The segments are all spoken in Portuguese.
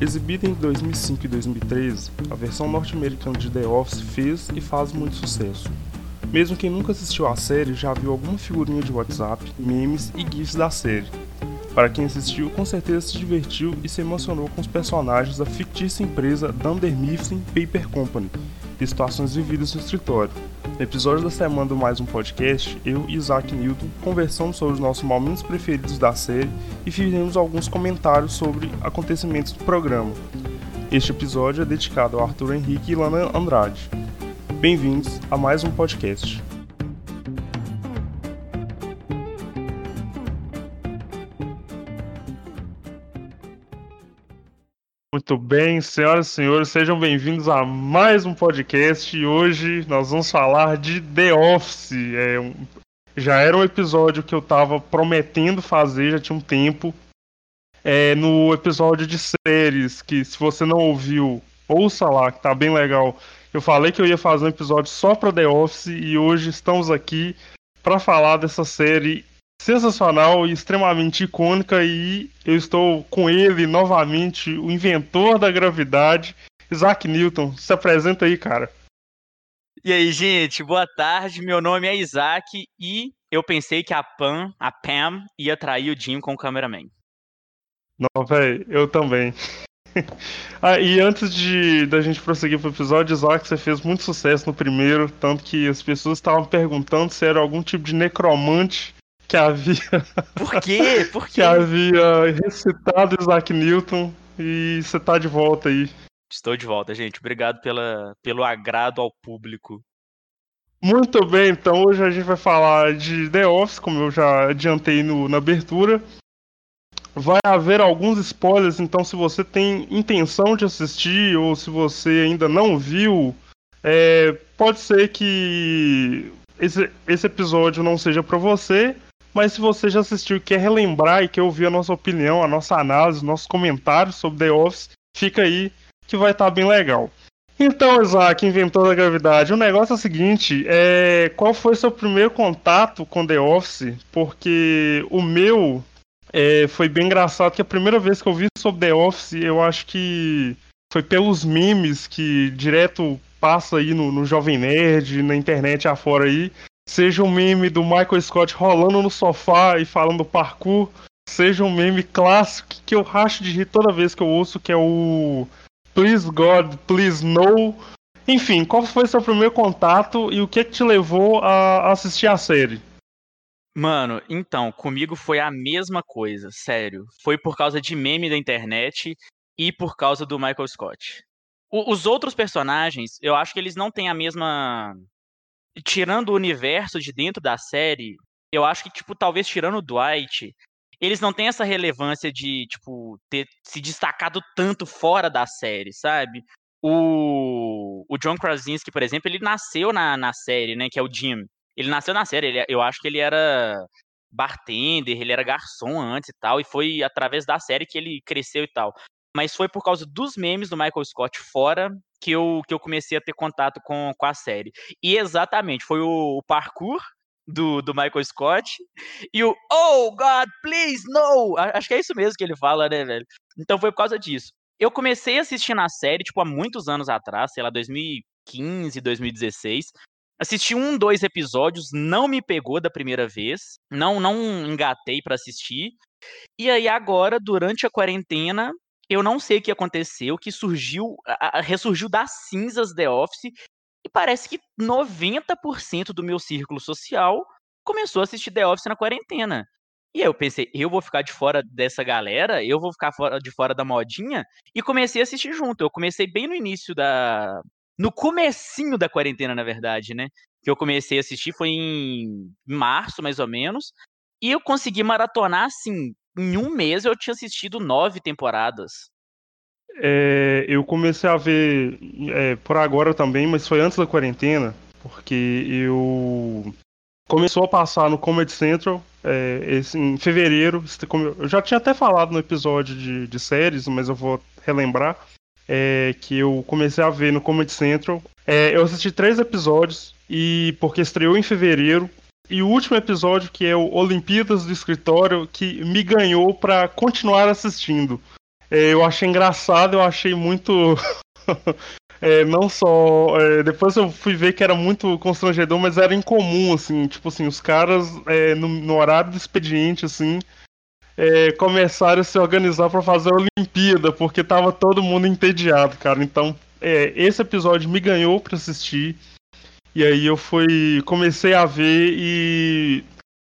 Exibida em 2005 e 2013, a versão norte-americana de The Office fez e faz muito sucesso. Mesmo quem nunca assistiu à série já viu alguma figurinha de WhatsApp, memes e GIFs da série. Para quem assistiu, com certeza se divertiu e se emocionou com os personagens da fictícia empresa Dunder Mifflin Paper Company e situações vividas no escritório. No episódio da semana do Mais Um Podcast, eu e Isaac Newton conversamos sobre os nossos momentos preferidos da série e fizemos alguns comentários sobre acontecimentos do programa. Este episódio é dedicado ao Arthur Henrique e Lana Andrade. Bem-vindos a mais um podcast. Muito bem, senhoras e senhores, sejam bem-vindos a mais um podcast e hoje nós vamos falar de The Office. É um... Já era um episódio que eu estava prometendo fazer, já tinha um tempo. É, no episódio de séries, que se você não ouviu, ouça lá, que tá bem legal. Eu falei que eu ia fazer um episódio só para The Office e hoje estamos aqui para falar dessa série sensacional e extremamente icônica e eu estou com ele novamente, o inventor da gravidade, Isaac Newton. Se apresenta aí, cara. E aí, gente, boa tarde. Meu nome é Isaac e eu pensei que a Pam, a Pam, ia trair o Jim com o cameraman. Não, velho, eu também. ah, e antes de da gente prosseguir pro episódio, Isaac, você fez muito sucesso no primeiro, tanto que as pessoas estavam perguntando se era algum tipo de necromante que havia. Por quê? Por quê? que havia recitado Isaac Newton e você tá de volta aí. Estou de volta, gente. Obrigado pela, pelo agrado ao público. Muito bem, então hoje a gente vai falar de The Office, como eu já adiantei no, na abertura. Vai haver alguns spoilers, então se você tem intenção de assistir ou se você ainda não viu, é, pode ser que esse, esse episódio não seja para você, mas se você já assistiu e quer relembrar e quer ouvir a nossa opinião, a nossa análise, nossos comentários sobre The Office, fica aí que vai estar tá bem legal. Então, Isaac, inventor da gravidade, o negócio é o seguinte: é, qual foi seu primeiro contato com The Office? Porque o meu é, foi bem engraçado, que a primeira vez que eu vi sobre The Office, eu acho que foi pelos memes que direto passa aí no, no Jovem Nerd, na internet afora aí seja um meme do Michael Scott rolando no sofá e falando parkour, seja um meme clássico que eu racho de rir toda vez que eu ouço, que é o Please God, Please No. Enfim, qual foi seu primeiro contato e o que, que te levou a assistir a série? Mano, então, comigo foi a mesma coisa, sério. Foi por causa de meme da internet e por causa do Michael Scott. O, os outros personagens, eu acho que eles não têm a mesma tirando o universo de dentro da série, eu acho que, tipo, talvez tirando o Dwight, eles não têm essa relevância de, tipo, ter se destacado tanto fora da série, sabe? O, o John Krasinski, por exemplo, ele nasceu na, na série, né? Que é o Jim. Ele nasceu na série, ele, eu acho que ele era bartender, ele era garçom antes e tal, e foi através da série que ele cresceu e tal. Mas foi por causa dos memes do Michael Scott fora que eu, que eu comecei a ter contato com, com a série. E exatamente, foi o, o parkour do, do Michael Scott e o Oh God, please, no! Acho que é isso mesmo que ele fala, né, velho? Então foi por causa disso. Eu comecei a assistir na série, tipo, há muitos anos atrás, sei lá, 2015, 2016. Assisti um, dois episódios, não me pegou da primeira vez, não não engatei para assistir. E aí agora, durante a quarentena, eu não sei o que aconteceu, que surgiu, ressurgiu das cinzas The Office, e parece que 90% do meu círculo social começou a assistir The Office na quarentena. E aí eu pensei, eu vou ficar de fora dessa galera, eu vou ficar fora, de fora da modinha, e comecei a assistir junto. Eu comecei bem no início da. No comecinho da quarentena, na verdade, né? Que eu comecei a assistir foi em março, mais ou menos. E eu consegui maratonar, assim, em um mês eu tinha assistido nove temporadas. É, eu comecei a ver é, por agora também, mas foi antes da quarentena, porque eu começou a passar no Comedy Central é, esse, em fevereiro. Eu já tinha até falado no episódio de, de séries, mas eu vou relembrar. É, que eu comecei a ver no Comedy Central. É, eu assisti três episódios e porque estreou em fevereiro e o último episódio, que é o Olimpíadas do Escritório, que me ganhou para continuar assistindo. É, eu achei engraçado, eu achei muito. É, não só. É, depois eu fui ver que era muito constrangedor, mas era incomum, assim. Tipo assim, os caras, é, no, no, horário do expediente, assim, é, começaram a se organizar para fazer a Olimpíada, porque tava todo mundo entediado, cara. Então, é, esse episódio me ganhou para assistir. E aí eu fui. comecei a ver e.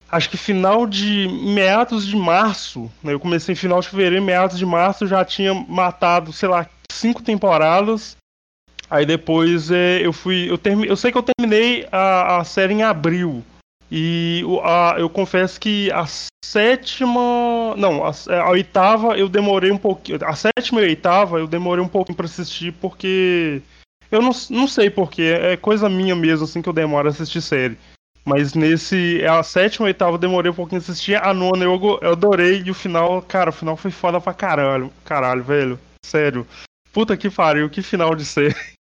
Acho que final de. meados de março, né? Eu comecei em final de fevereiro, meados de março, já tinha matado, sei lá, cinco temporadas. Aí depois é, eu fui. Eu, termi, eu sei que eu terminei a, a série em abril. E a, eu confesso que a sétima. Não, a, a, oitava eu demorei um pouquinho. A sétima e a oitava eu demorei um pouquinho para assistir porque. Eu não, não sei porquê, é coisa minha mesmo, assim, que eu demoro a assistir série. Mas nesse. A sétima a oitava eu demorei um pouquinho a assistir. A nona eu, eu adorei e o final, cara, o final foi foda pra caralho. Caralho, velho. Sério. Puta que pariu, que final de série.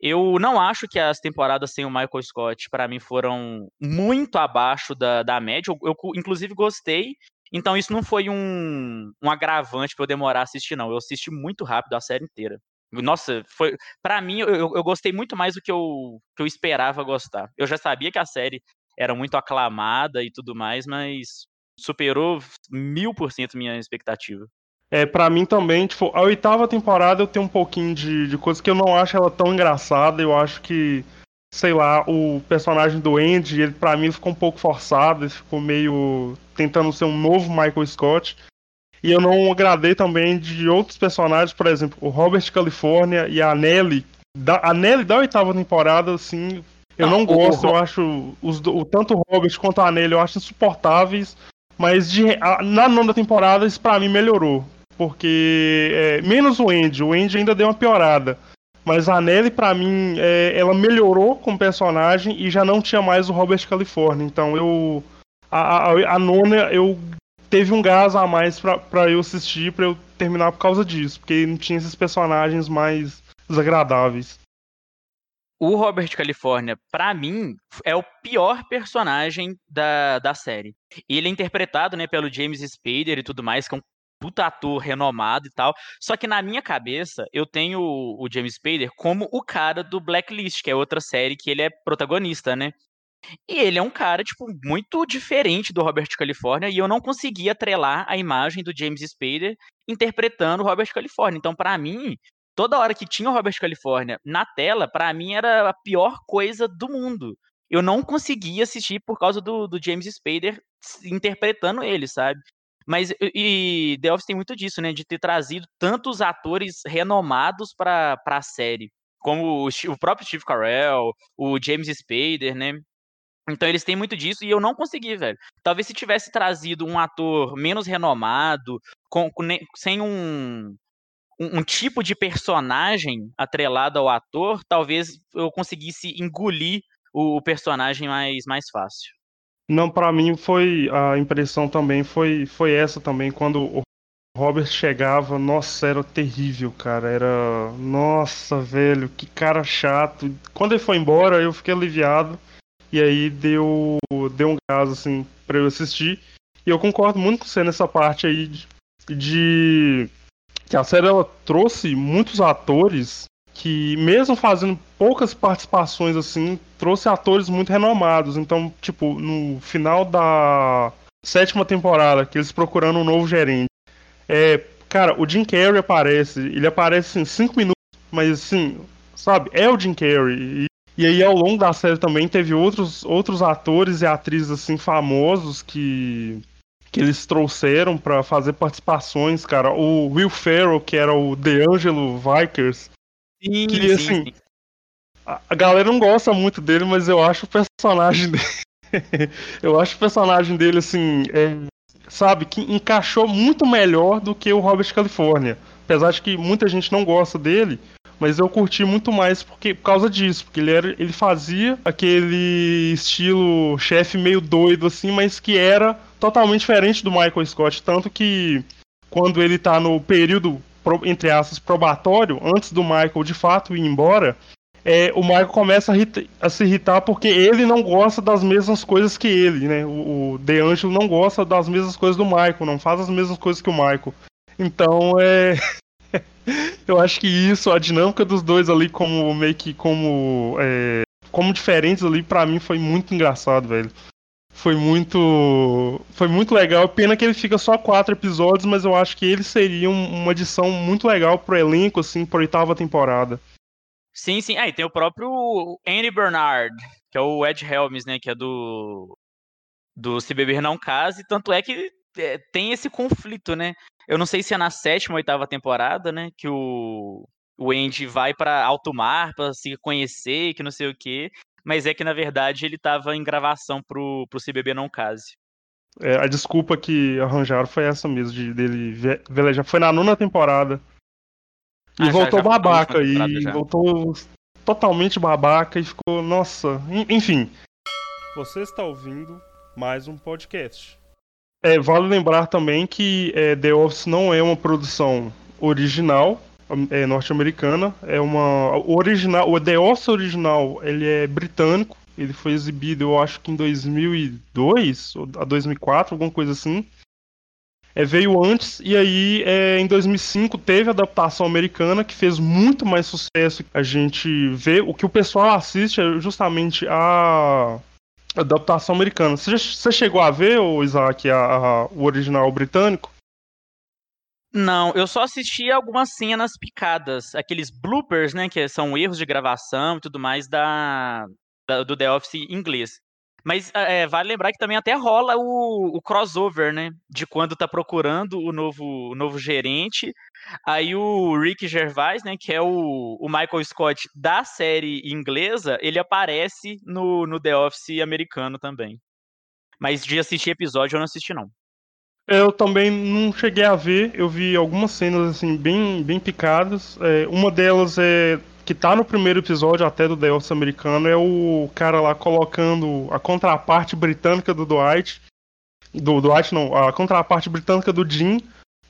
Eu não acho que as temporadas sem o Michael Scott, para mim, foram muito abaixo da, da média. Eu, eu, inclusive, gostei. Então, isso não foi um, um agravante para eu demorar a assistir, não. Eu assisti muito rápido a série inteira. Nossa, foi. para mim, eu, eu gostei muito mais do que eu, que eu esperava gostar. Eu já sabia que a série era muito aclamada e tudo mais, mas superou mil por cento minha expectativa. É, para mim também, tipo, a oitava temporada eu tenho um pouquinho de, de coisa que eu não acho ela tão engraçada. Eu acho que, sei lá, o personagem do Andy, ele, pra mim, ficou um pouco forçado, ele ficou meio tentando ser um novo Michael Scott. E eu não agradei também de outros personagens, por exemplo, o Robert California e a Nelly. Da, a Nelly da oitava temporada, assim, eu não, não gosto, o, eu acho os, o, tanto o Robert quanto a Nelly eu acho insuportáveis. Mas de, a, na nona temporada isso pra mim melhorou. Porque. É, menos o Andy. O Andy ainda deu uma piorada. Mas a Nelly, para mim, é, ela melhorou como personagem e já não tinha mais o Robert California. Então eu. A, a, a nona, eu teve um gás a mais para eu assistir, para eu terminar por causa disso. Porque não tinha esses personagens mais desagradáveis. O Robert California, para mim, é o pior personagem da, da série. Ele é interpretado né, pelo James Spader e tudo mais, que é um puta ator renomado e tal. Só que na minha cabeça, eu tenho o James Spader como o cara do Blacklist, que é outra série que ele é protagonista, né? E ele é um cara, tipo, muito diferente do Robert California, e eu não conseguia atrelar a imagem do James Spader interpretando o Robert California. Então, para mim, toda hora que tinha o Robert California na tela, para mim era a pior coisa do mundo. Eu não conseguia assistir por causa do, do James Spader interpretando ele, sabe? Mas e The Office tem muito disso, né? De ter trazido tantos atores renomados para a série. Como o, o, próprio Steve Carell, o James Spader, né? Então eles têm muito disso e eu não consegui, velho. Talvez se tivesse trazido um ator menos renomado, com, com sem um, um, um, tipo de personagem atrelado ao ator, talvez eu conseguisse engolir o, o personagem mais, mais fácil. Não, para mim foi a impressão também foi foi essa também quando o Robert chegava, nossa, era terrível, cara, era nossa, velho, que cara chato. Quando ele foi embora, eu fiquei aliviado e aí deu deu um gás assim para eu assistir. E eu concordo muito com você nessa parte aí de, de que a série ela trouxe muitos atores que mesmo fazendo poucas participações assim, trouxe atores muito renomados. Então, tipo, no final da sétima temporada, que eles procurando um novo gerente, é, cara, o Jim Carrey aparece, ele aparece em cinco minutos, mas assim, sabe, é o Jim Carrey. E, e aí ao longo da série também teve outros, outros atores e atrizes assim famosos que que eles trouxeram para fazer participações, cara. O Will Ferrell, que era o DeAngelo Vikers, Sim, que, sim, assim, sim. A galera não gosta muito dele, mas eu acho o personagem dele. eu acho o personagem dele, assim, é, sabe, que encaixou muito melhor do que o Robert California. Apesar de que muita gente não gosta dele, mas eu curti muito mais porque, por causa disso, porque ele, era, ele fazia aquele estilo chefe meio doido, assim, mas que era totalmente diferente do Michael Scott. Tanto que quando ele tá no período entre aspas, probatório, antes do Michael de fato ir embora, é, o Michael começa a, a, se irritar porque ele não gosta das mesmas coisas que ele, né? O, o DeAngelo não gosta das mesmas coisas do Michael, não faz as mesmas coisas que o Michael. Então é. eu acho que isso, a dinâmica dos dois ali, como meio que como. É, como diferentes ali, para mim foi muito engraçado, velho. Foi muito. Foi muito legal. Pena que ele fica só quatro episódios, mas eu acho que ele seria uma adição muito legal pro elenco, assim, pra oitava temporada. Sim, sim. Aí ah, tem o próprio Andy Bernard, que é o Ed Helms, né? Que é do. Do Se Beber Não Case. Tanto é que é, tem esse conflito, né? Eu não sei se é na sétima ou oitava temporada, né? Que o, o Andy vai para alto mar para se conhecer, que não sei o quê. Mas é que, na verdade, ele tava em gravação pro, pro Se Beber Não Case. É, a desculpa que arranjaram foi essa mesmo, de dele velejar. Foi na nona temporada. E ah, voltou já, já babaca, e já. voltou totalmente babaca e ficou. Nossa, enfim. Você está ouvindo mais um podcast. É, vale lembrar também que é, The Office não é uma produção original é, norte-americana, é uma o original, o The Office original, ele é britânico, ele foi exibido, eu acho que em 2002 ou a 2004, alguma coisa assim. É, veio antes e aí é, em 2005 teve a adaptação americana que fez muito mais sucesso. A gente vê o que o pessoal assiste é justamente a adaptação americana. Você, você chegou a ver, o Isaac, a, a, o original britânico? Não, eu só assisti algumas cenas picadas, aqueles bloopers, né, que são erros de gravação e tudo mais da, da do The Office inglês. Mas é, vale lembrar que também até rola o, o, crossover, né? De quando tá procurando o novo, o novo gerente. Aí o Rick Gervais, né? Que é o, o Michael Scott da série inglesa, ele aparece no, no The Office americano também. Mas de assistir episódio eu não assisti, não. Eu também não cheguei a ver, eu vi algumas cenas assim bem, bem picadas. É, uma delas é que tá no primeiro episódio até do The Office americano, é o cara lá colocando a contraparte britânica do Dwight. Do Dwight não, a contraparte britânica do Jim,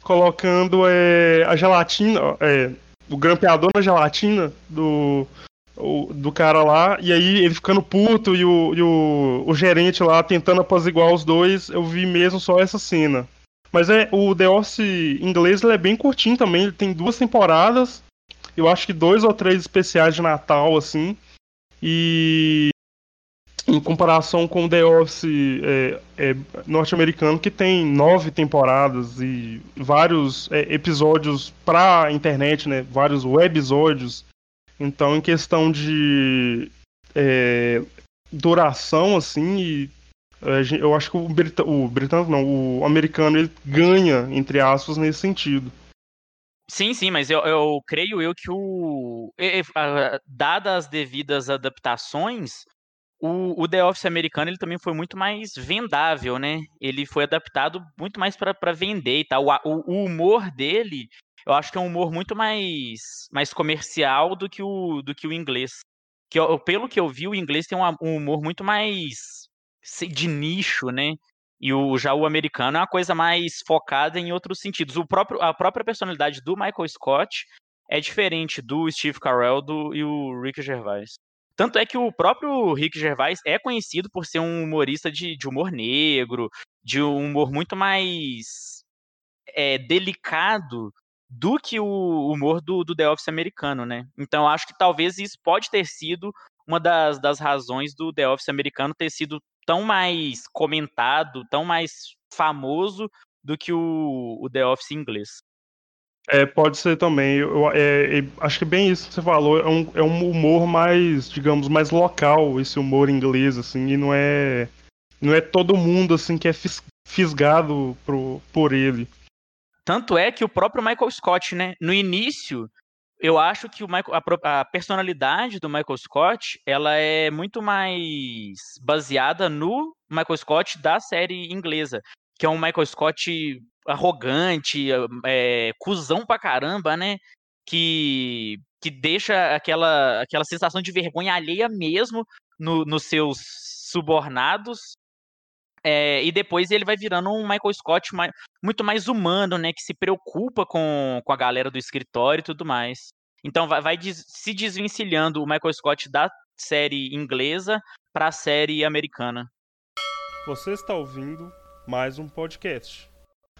colocando é, a gelatina, é, o grampeador na gelatina do, o, do cara lá, e aí ele ficando puto e o, e o, o gerente lá tentando apaziguar os dois, eu vi mesmo só essa cena. Mas é o The Office inglês ele é bem curtinho também, ele tem duas temporadas eu acho que dois ou três especiais de Natal, assim. E em comparação com o The Office é, é, norte-americano, que tem nove temporadas e vários é, episódios pra internet, né? Vários webisódios. Então, em questão de é, duração, assim, e, é, eu acho que o, o britânico, não, o americano, ele ganha, entre aspas, nesse sentido. Sim, sim, mas eu, eu creio eu que o. Dadas as devidas adaptações, o, o, The Office americano ele também foi muito mais vendável, né? Ele foi adaptado muito mais para vender e tal. O, o, humor dele, eu acho que é um humor muito mais, mais comercial do que o, do que o inglês. Que, pelo que eu vi, o inglês tem um, um humor muito mais de nicho, né? E o, já o americano é uma coisa mais focada em outros sentidos. O próprio, a própria personalidade do Michael Scott é diferente do Steve Carell do, e o Rick Gervais. Tanto é que o próprio Rick Gervais é conhecido por ser um humorista de, de humor negro, de um humor muito mais é, delicado do que o humor do, do The Office americano, né? Então acho que talvez isso pode ter sido uma das, das razões do The Office americano ter sido tão mais comentado, tão mais famoso do que o, o The Office inglês. É, pode ser também. Eu, é, é, acho que bem isso que você falou. É um, é um humor mais, digamos, mais local, esse humor inglês, assim, e não é. Não é todo mundo assim que é fisgado pro, por ele. Tanto é que o próprio Michael Scott, né? No início, eu acho que o Michael, a, a, personalidade do Michael Scott ela é muito mais baseada no Michael Scott da série inglesa, que é um Michael Scott arrogante, é, cuzão pra caramba, né? Que, que deixa aquela, aquela sensação de vergonha alheia mesmo no, nos seus subornados. É, e depois ele vai virando um Michael Scott mais, muito mais humano, né? Que se preocupa com, com a galera do escritório e tudo mais. Então vai, vai des, se desvencilhando o Michael Scott da série inglesa para a série americana. Você está ouvindo mais um podcast.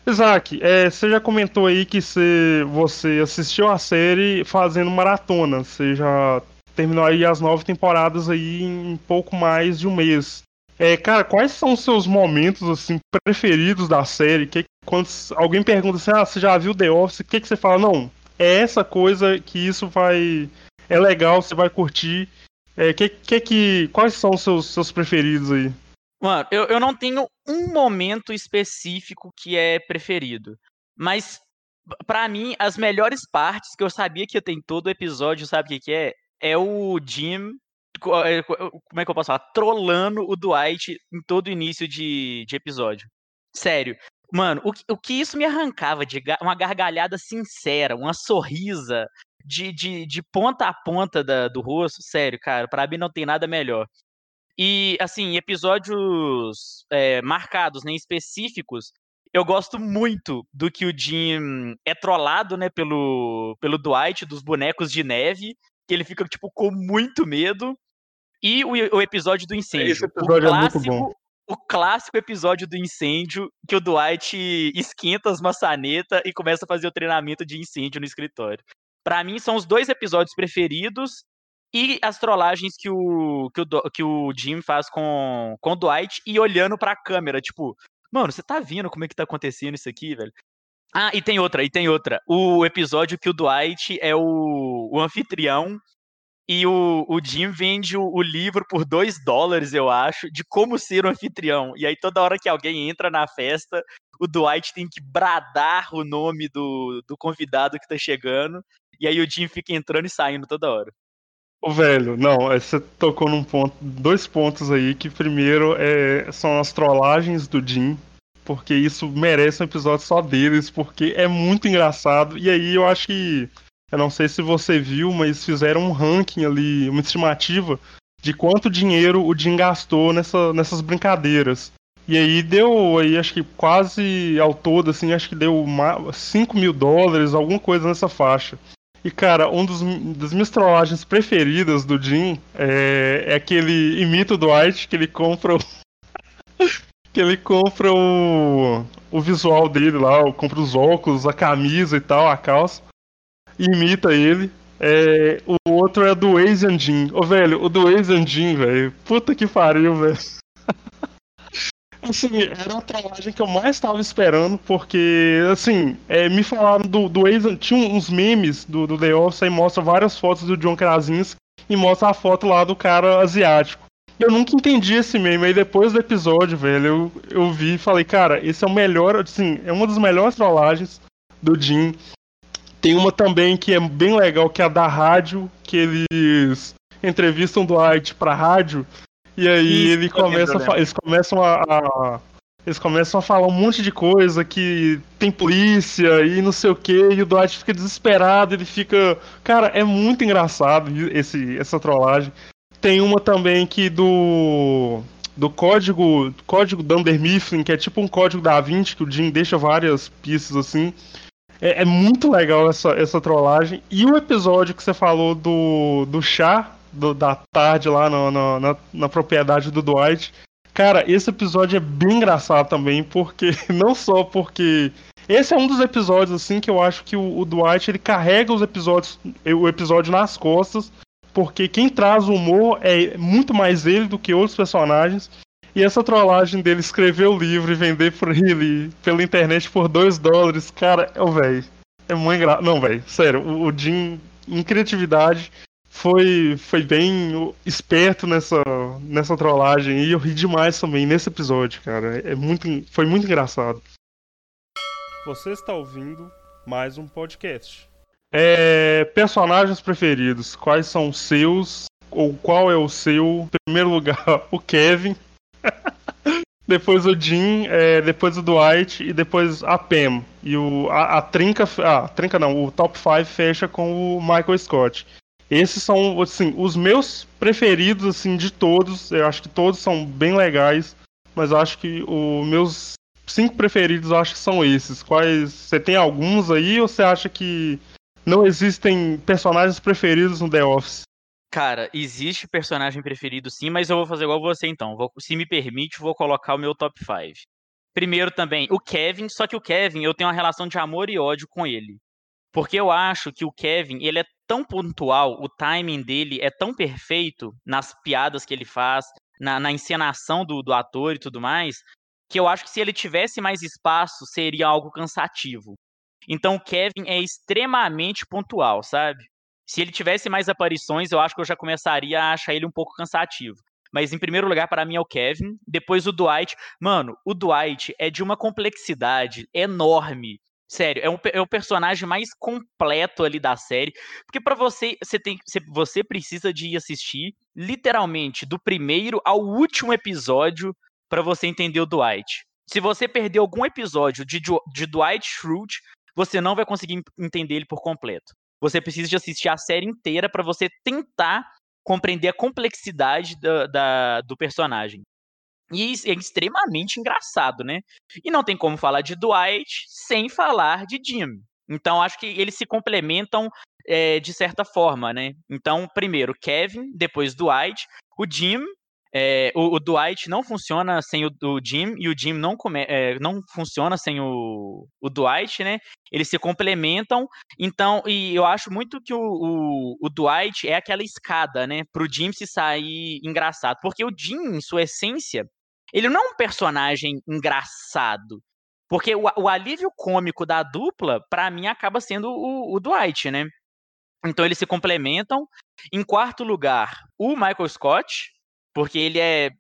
Isaac, é, você já comentou aí que você, você assistiu a série fazendo maratona. Você já terminou aí as nove temporadas aí em pouco mais de um mês. É, cara, quais são os seus momentos assim preferidos da série? Que, quando alguém pergunta assim, ah, você já viu The Office? O que, que você fala? Não, é essa coisa que isso vai. É legal, você vai curtir. É, que, que, que, quais são os seus, seus preferidos aí? Mano, eu, eu não tenho um momento específico que é preferido. Mas, para mim, as melhores partes que eu sabia que ter em todo o episódio, sabe o que, que é? É o Jim. É, como é que eu posso falar? Trollando o Dwight em todo início de, de episódio. Sério. Mano, o, o que isso me arrancava de uma gargalhada sincera, uma sorrisa de, de, de ponta a ponta da, do rosto, sério, cara, pra mim não tem nada melhor. E, assim, episódios é, marcados, né, específicos, eu gosto muito do que o Jim é trollado, né, pelo, pelo Dwight, dos bonecos de neve, que ele fica, tipo, com muito medo. E o, o episódio do incêndio. Esse episódio o clássico, é muito bom. O clássico episódio do incêndio, que o Dwight esquenta as maçanetas e começa a fazer o treinamento de incêndio no escritório. Para mim, são os dois episódios preferidos e as trollagens que o, que o, que o Jim faz com, com o Dwight e olhando pra câmera, tipo, mano, você tá vendo como é que tá acontecendo isso aqui, velho? Ah, e tem outra, e tem outra. O episódio que o Dwight é o, o anfitrião e o, o Jim vende o, o, livro por dois dólares, eu acho, de como ser um anfitrião. E aí toda hora que alguém entra na festa, o Dwight tem que bradar o nome do, do convidado que tá chegando. E aí o Jim fica entrando e saindo toda hora. Ô, velho, não, é, você tocou num ponto, dois pontos aí, que primeiro é, são as trollagens do Jim, porque isso merece um episódio só deles, porque é muito engraçado, e aí eu acho que, eu não sei se você viu, mas fizeram um ranking ali, uma estimativa de quanto dinheiro o Jim gastou nessa, nessas brincadeiras. E aí deu, aí acho que quase ao todo, assim, acho que deu 5 mil dólares, alguma coisa nessa faixa. E, cara, um dos, das minhas trollagens preferidas do Jim é, é que ele imita que ele compra o. que ele compra o, o visual dele lá, compra os óculos, a camisa e tal, a calça. Imita ele. É, o outro é do Asian Jim. Ô, velho, o do Asian Jim, velho. Puta que pariu, velho. Assim, era a trollagem que eu mais estava esperando, porque, assim, é, me falaram do, do ex. Tinha uns memes do, do The Office aí mostra várias fotos do John Krasinski e mostra a foto lá do cara asiático. Eu nunca entendi esse meme, aí depois do episódio, velho, eu, eu vi e falei, cara, esse é o melhor, assim, é uma das melhores trollagens do Jim. Tem uma também que é bem legal, que é a da rádio, que eles entrevistam do Dwight pra rádio e aí ele começa a, eles começam a, a, Eles começam a falar um monte de coisa que tem polícia e não sei o que, e o Dwight fica desesperado, ele fica. Cara, é muito engraçado esse, essa trollagem. Tem uma também que do. Do código. Código Dunder Mifflin, que é tipo um código da 20, que o Jim deixa várias pistas assim. É, é, muito legal essa, essa trollagem. E o episódio que você falou do, do chá, do, da tarde lá no, no, na, na propriedade do Dwight. Cara, esse episódio é bem engraçado também, porque não só porque esse é um dos episódios assim que eu acho que o, o, Dwight ele carrega os episódios, o episódio nas costas, porque quem traz o humor é muito mais ele do que outros personagens. E essa trollagem dele escrever o livro e vender por ele pela internet por 2 dólares, cara, é o velho. É muito engraçado. Não, velho, sério, o, o Jim em criatividade foi, foi bem esperto nessa, nessa trollagem e eu ri demais também nesse episódio, cara. É muito, foi muito engraçado. Você está ouvindo mais um podcast. É, personagens preferidos, quais são os seus? Ou qual é o seu? Em primeiro lugar, o Kevin. depois o Jim, é, depois o Dwight e depois a Pam. E o, a, a trinca. Ah, trinca não, o top 5 fecha com o Michael Scott. Esses são, assim, os meus preferidos, assim, de todos. Eu acho que todos são bem legais. Mas acho que os meus cinco preferidos, acho que são esses. Quais. Você tem alguns aí ou você acha que não existem personagens preferidos no The Office? Cara, existe personagem preferido sim, mas eu vou fazer igual você então. Vou, se me permite, vou colocar o meu top 5. Primeiro também, o Kevin, só que o Kevin, eu tenho uma relação de amor e ódio com ele. Porque eu acho que o Kevin, ele é tão pontual, o timing dele é tão perfeito nas piadas que ele faz, na, na encenação do, do ator e tudo mais, que eu acho que se ele tivesse mais espaço, seria algo cansativo. Então o Kevin é extremamente pontual, sabe? Se ele tivesse mais aparições, eu acho que eu já começaria a achar ele um pouco cansativo. Mas em primeiro lugar, para mim, é o Kevin. Depois o Dwight. Mano, o Dwight é de uma complexidade enorme. Sério, é, um, é o personagem mais completo ali da série. Porque para você, você, tem, você precisa de ir assistir, literalmente, do primeiro ao último episódio para você entender o Dwight. Se você perder algum episódio de, de Dwight Schrute, você não vai conseguir entender ele por completo. Você precisa de assistir a série inteira para você tentar compreender a complexidade da, da, do personagem. E é extremamente engraçado, né? E não tem como falar de Dwight sem falar de Jim. Então, acho que eles se complementam é, de certa forma, né? Então, primeiro Kevin, depois Dwight. O Jim é, o, o, Dwight não funciona sem o, o, Jim e o Jim não, come, é, não funciona sem o, o Dwight, né? Eles se complementam. Então, e eu acho muito que o, o, o Dwight é aquela escada, né? Pro Jim se sair engraçado. Porque o Jim, em sua essência, ele não é um personagem engraçado. Porque o, o alívio cômico da dupla, para mim, acaba sendo o, o Dwight, né? Então eles se complementam. Em quarto lugar, o Michael Scott, porque ele é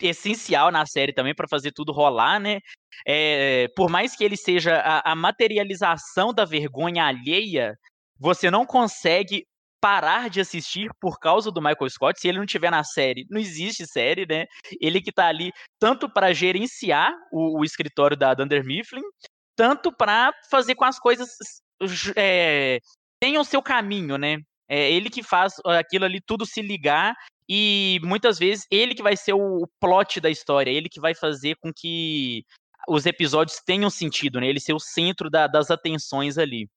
essencial na série também para fazer tudo rolar, né? É, por mais que ele seja a, a, materialização da vergonha alheia, você não consegue parar de assistir por causa do Michael Scott. Se ele não tiver na série, não existe série, né? Ele que tá ali tanto para gerenciar o, o, escritório da Dunder Mifflin, tanto para fazer com as coisas é, tenham seu caminho, né? É ele que faz aquilo ali tudo se ligar e muitas vezes ele que vai ser o plot da história, ele que vai fazer com que os episódios tenham sentido, né? Ele ser o centro da, das atenções ali.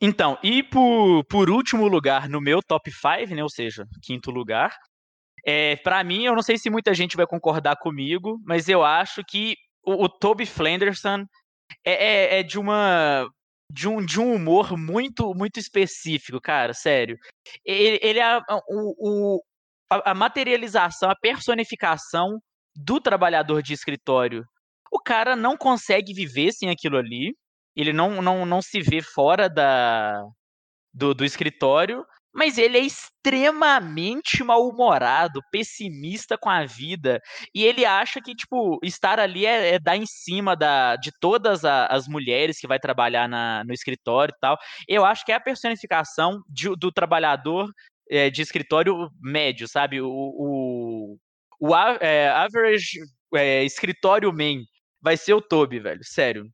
Então, e por, por último lugar no meu top 5, né? Ou seja, quinto lugar. É, para mim, eu não sei se muita gente vai concordar comigo, mas eu acho que o, o Toby Flanderson é, é, é de uma de um, de um humor muito muito específico, cara, sério. Ele, ele é o, o, a, materialização, a personificação do trabalhador de escritório. O cara não consegue viver sem aquilo ali, ele não, não, não se vê fora da, do, do escritório, mas ele é extremamente mal-humorado, pessimista com a vida, e ele acha que, tipo, estar ali é, é dar em cima da, de todas a, as mulheres que vai trabalhar na, no escritório e tal. Eu acho que é a personificação de, do trabalhador é, de escritório médio, sabe? O, o, o é, average é, escritório man vai ser o Toby, velho. Sério.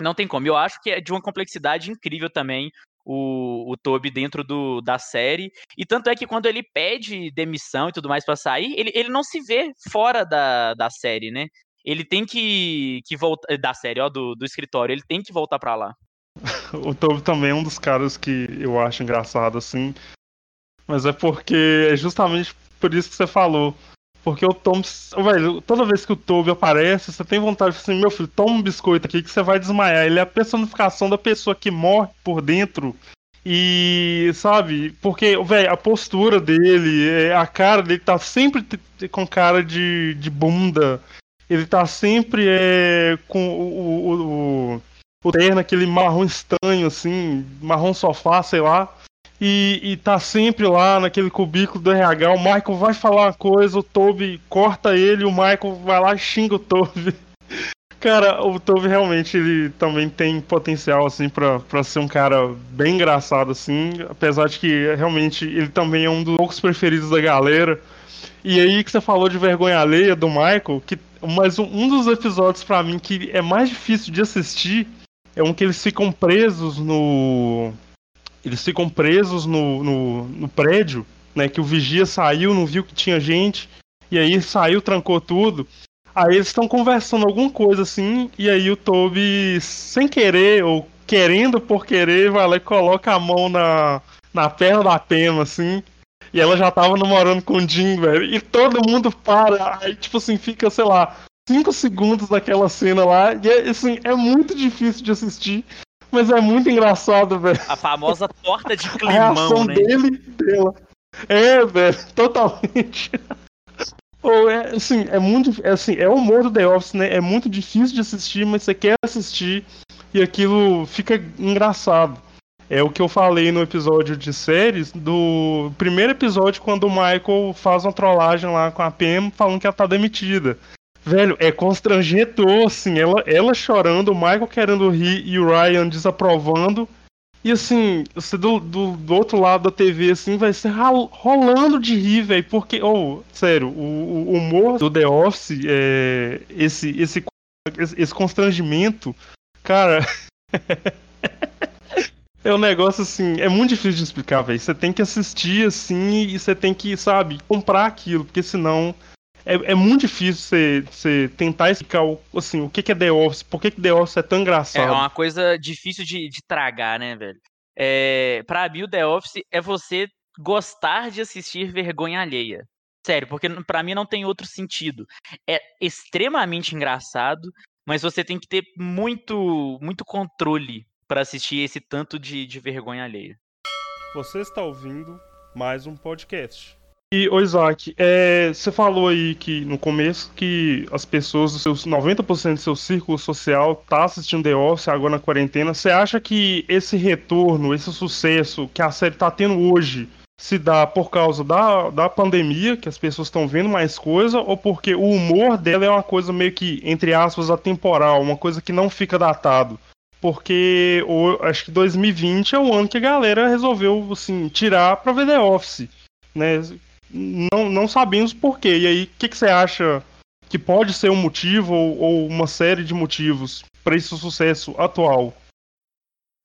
Não tem como. Eu acho que é de uma complexidade incrível também o, o Toby dentro do, da série. E tanto é que quando ele pede demissão e tudo mais para sair, ele, ele não se vê fora da, da série, né? Ele tem que, que voltar. Da série, ó, do, do escritório, ele tem que voltar para lá. o Toby também é um dos caras que eu acho engraçado, assim. Mas é porque é justamente por isso que você falou. Porque o Tom. Velho, toda vez que o Toby aparece, você tem vontade de assim, meu filho, toma um biscoito aqui que você vai desmaiar. Ele é a personificação da pessoa que morre por dentro. E, sabe, porque, velho, a postura dele, é, a cara dele tá sempre com cara de, de bunda. Ele tá sempre é, com o, o, o, o terno, aquele marrom estranho, assim, marrom sofá, sei lá e, e tá sempre lá naquele cubículo do RH. O Michael vai falar uma coisa, o Toby corta ele, o Michael vai lá e xinga o Toby. Cara, o Toby realmente ele também tem potencial assim para ser um cara bem engraçado assim, apesar de que realmente ele também é um dos poucos preferidos da galera. E aí que você falou de vergonha alheia do Michael, que mas um, um dos episódios para mim que é mais difícil de assistir é um que eles ficam presos no eles ficam presos no, no, no prédio, né? Que o vigia saiu, não viu que tinha gente, e aí saiu, trancou tudo. Aí eles estão conversando alguma coisa assim, e aí o Toby, sem querer, ou querendo por querer, vai lá e coloca a mão na, na perna da Pema, assim. E ela já tava namorando com o Jim, velho. E todo mundo para. Aí, tipo assim, fica, sei lá, cinco segundos daquela cena lá. E é, assim, é muito difícil de assistir. Mas é muito engraçado, velho. A famosa torta de climão, a reação né? dele dela. É, velho, totalmente. Ou é, assim, é muito. É, assim, é o humor do The Office, né? É muito difícil de assistir, mas você quer assistir e aquilo fica engraçado. É o que eu falei no episódio de séries, do primeiro episódio, quando o Michael faz uma trollagem lá com a PM falando que ela tá demitida. Velho, é constrangedor, assim, ela, ela chorando, o Michael querendo rir e o Ryan desaprovando. E assim, você do, do, do, outro lado da TV, assim, vai ser rolando de rir, velho. Porque, oh, sério, o, o, humor do The Office, é, esse, esse, esse constrangimento, cara. é um negócio assim, é muito difícil de explicar, velho. Você tem que assistir assim e você tem que, sabe, comprar aquilo, porque senão é, é muito difícil você, você tentar explicar assim, o que, que é The Office, por que, que The Office é tão engraçado. É uma coisa difícil de, de tragar, né, velho? É, pra mim, o The Office é você gostar de assistir vergonha alheia. Sério, porque para mim não tem outro sentido. É extremamente engraçado, mas você tem que ter muito, muito controle para assistir esse tanto de, de vergonha alheia. Você está ouvindo mais um podcast. E, ô Isaac, é, você falou aí que no começo que as pessoas, seus 90% do seu círculo social tá assistindo The Office agora na quarentena. Você acha que esse retorno, esse sucesso que a série tá tendo hoje se dá por causa da, da pandemia, que as pessoas estão vendo mais coisa, ou porque o humor dela é uma coisa meio que, entre aspas, atemporal, uma coisa que não fica datado? Porque acho que 2020 é o ano que a galera resolveu assim, tirar pra ver The Office. Né? Não, não sabemos porquê. E aí, o que, que, você acha que pode ser um motivo ou, ou uma série de motivos para esse sucesso atual?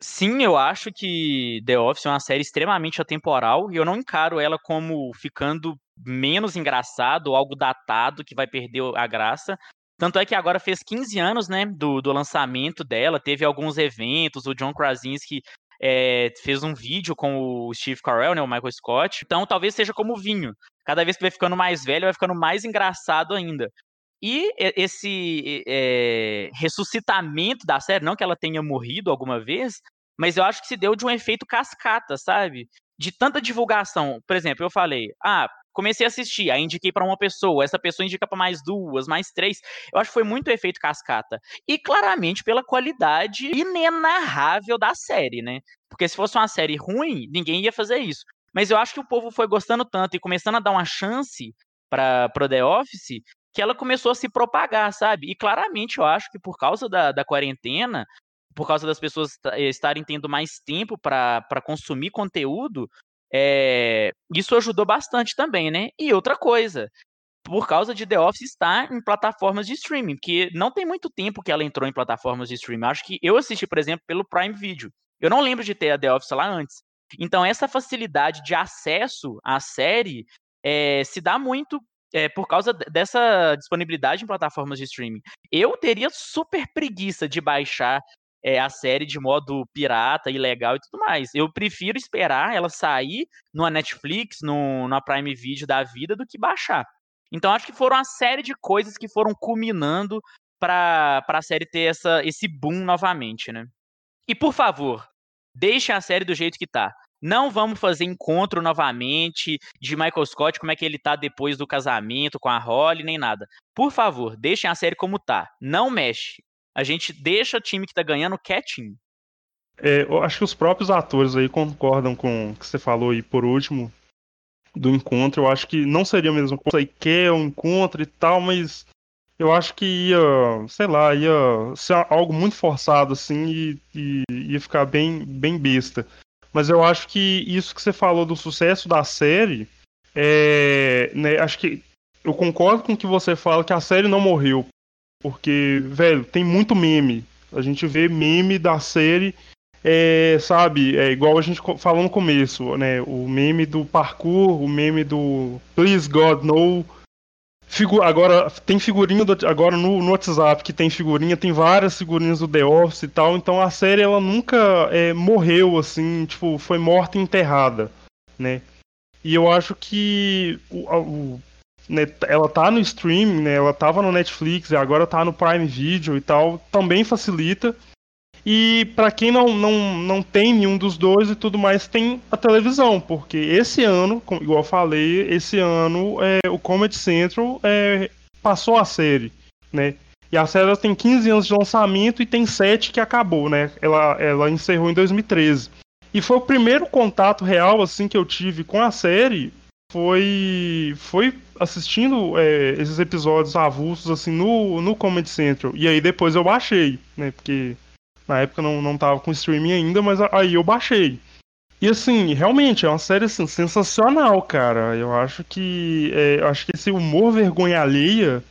Sim, eu acho que The Office é uma série extremamente atemporal e eu não encaro ela como ficando menos engraçado ou algo datado que vai perder a graça. Tanto é que agora fez 15 anos, né, do, do lançamento dela, teve alguns eventos, o John Krasinski é, fez um vídeo com o Steve Carell, né, o Michael Scott. Então talvez seja como o vinho. Cada vez que vai ficando mais velho, vai ficando mais engraçado ainda. E esse é, ressuscitamento da série, não que ela tenha morrido alguma vez, mas eu acho que se deu de um efeito cascata, sabe? De tanta divulgação. Por exemplo, eu falei, ah, comecei a assistir, aí indiquei para uma pessoa, essa pessoa indica para mais duas, mais três. Eu acho que foi muito efeito cascata. E claramente pela qualidade inenarrável da série, né? Porque se fosse uma série ruim, ninguém ia fazer isso. Mas eu acho que o povo foi gostando tanto e começando a dar uma chance para pro The Office que ela começou a se propagar, sabe? E claramente eu acho que por causa da, da quarentena, por causa das pessoas estarem tendo mais tempo para consumir conteúdo, é, isso ajudou bastante também, né? E outra coisa, por causa de The Office estar em plataformas de streaming, que não tem muito tempo que ela entrou em plataformas de streaming. Acho que eu assisti, por exemplo, pelo Prime Video. Eu não lembro de ter a The Office lá antes. Então, essa facilidade de acesso à série é, se dá muito é, por causa dessa disponibilidade em plataformas de streaming. Eu teria super preguiça de baixar é, a série de modo pirata, ilegal e tudo mais. Eu prefiro esperar ela sair numa Netflix, no, na Prime Video da vida, do que baixar. Então acho que foram uma série de coisas que foram culminando para a série ter essa, esse boom novamente, né? E por favor, deixem a série do jeito que tá. Não vamos fazer encontro novamente de Michael Scott, como é que ele tá depois do casamento com a Holly, nem nada. Por favor, deixem a série como tá. Não mexe a gente deixa o time que tá ganhando quietinho. É, eu acho que os próprios atores aí concordam com o que você falou aí por último do encontro. Eu acho que não seria a mesma coisa, quer um encontro e tal, mas eu acho que ia, sei lá, ia ser algo muito forçado assim e, e ia ficar bem, bem besta. Mas eu acho que isso que você falou do sucesso da série, é, né, acho que eu concordo com o que você fala que a série não morreu, porque, velho, tem muito meme. A gente vê meme da série, é, sabe? É igual a gente falou no começo, né? O meme do parkour, o meme do Please God No. Figu agora tem figurinha do, agora no, no, WhatsApp que tem figurinha, tem várias figurinhas do The Office e tal. Então a série ela nunca é, morreu assim, tipo, foi morta e enterrada, né? E eu acho que o, o né, ela tá no streaming, né, ela tava no Netflix agora tá no Prime Video e tal, também facilita. E para quem não, não, não tem nenhum dos dois e tudo mais, tem a televisão, porque esse ano, igual eu falei, esse ano é, o Comedy Central é, passou a série, né? E a série tem 15 anos de lançamento e tem 7 que acabou, né? Ela, ela encerrou em 2013. E foi o primeiro contato real, assim, que eu tive com a série, foi foi assistindo é, esses episódios avulsos, assim, no, no Comedy Central. E aí depois eu baixei, né? Porque na época não, não tava com streaming ainda, mas aí eu baixei. E assim, realmente, é uma série assim, sensacional, cara. Eu acho que. É, eu acho que esse humor vergonha alheia,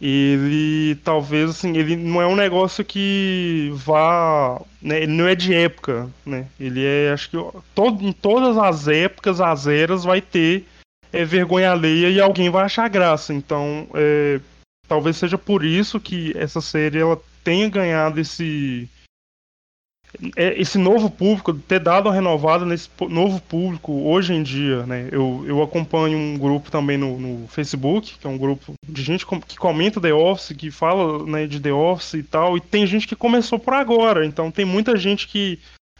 ele talvez assim, ele não é um negócio que vá. Né, ele não é de época, né? Ele é, acho que todo, em todas as épocas, as eras, vai ter é, vergonha alheia e alguém vai achar graça. Então, é, talvez seja por isso que essa série ela tenha ganhado esse é, esse novo público, ter dado uma renovada nesse novo público hoje em dia, né? Eu, eu acompanho um grupo também no, no Facebook, que é um grupo de gente que comenta The Office, que fala né, de The Office e tal, e tem gente que começou por agora, então tem muita gente que,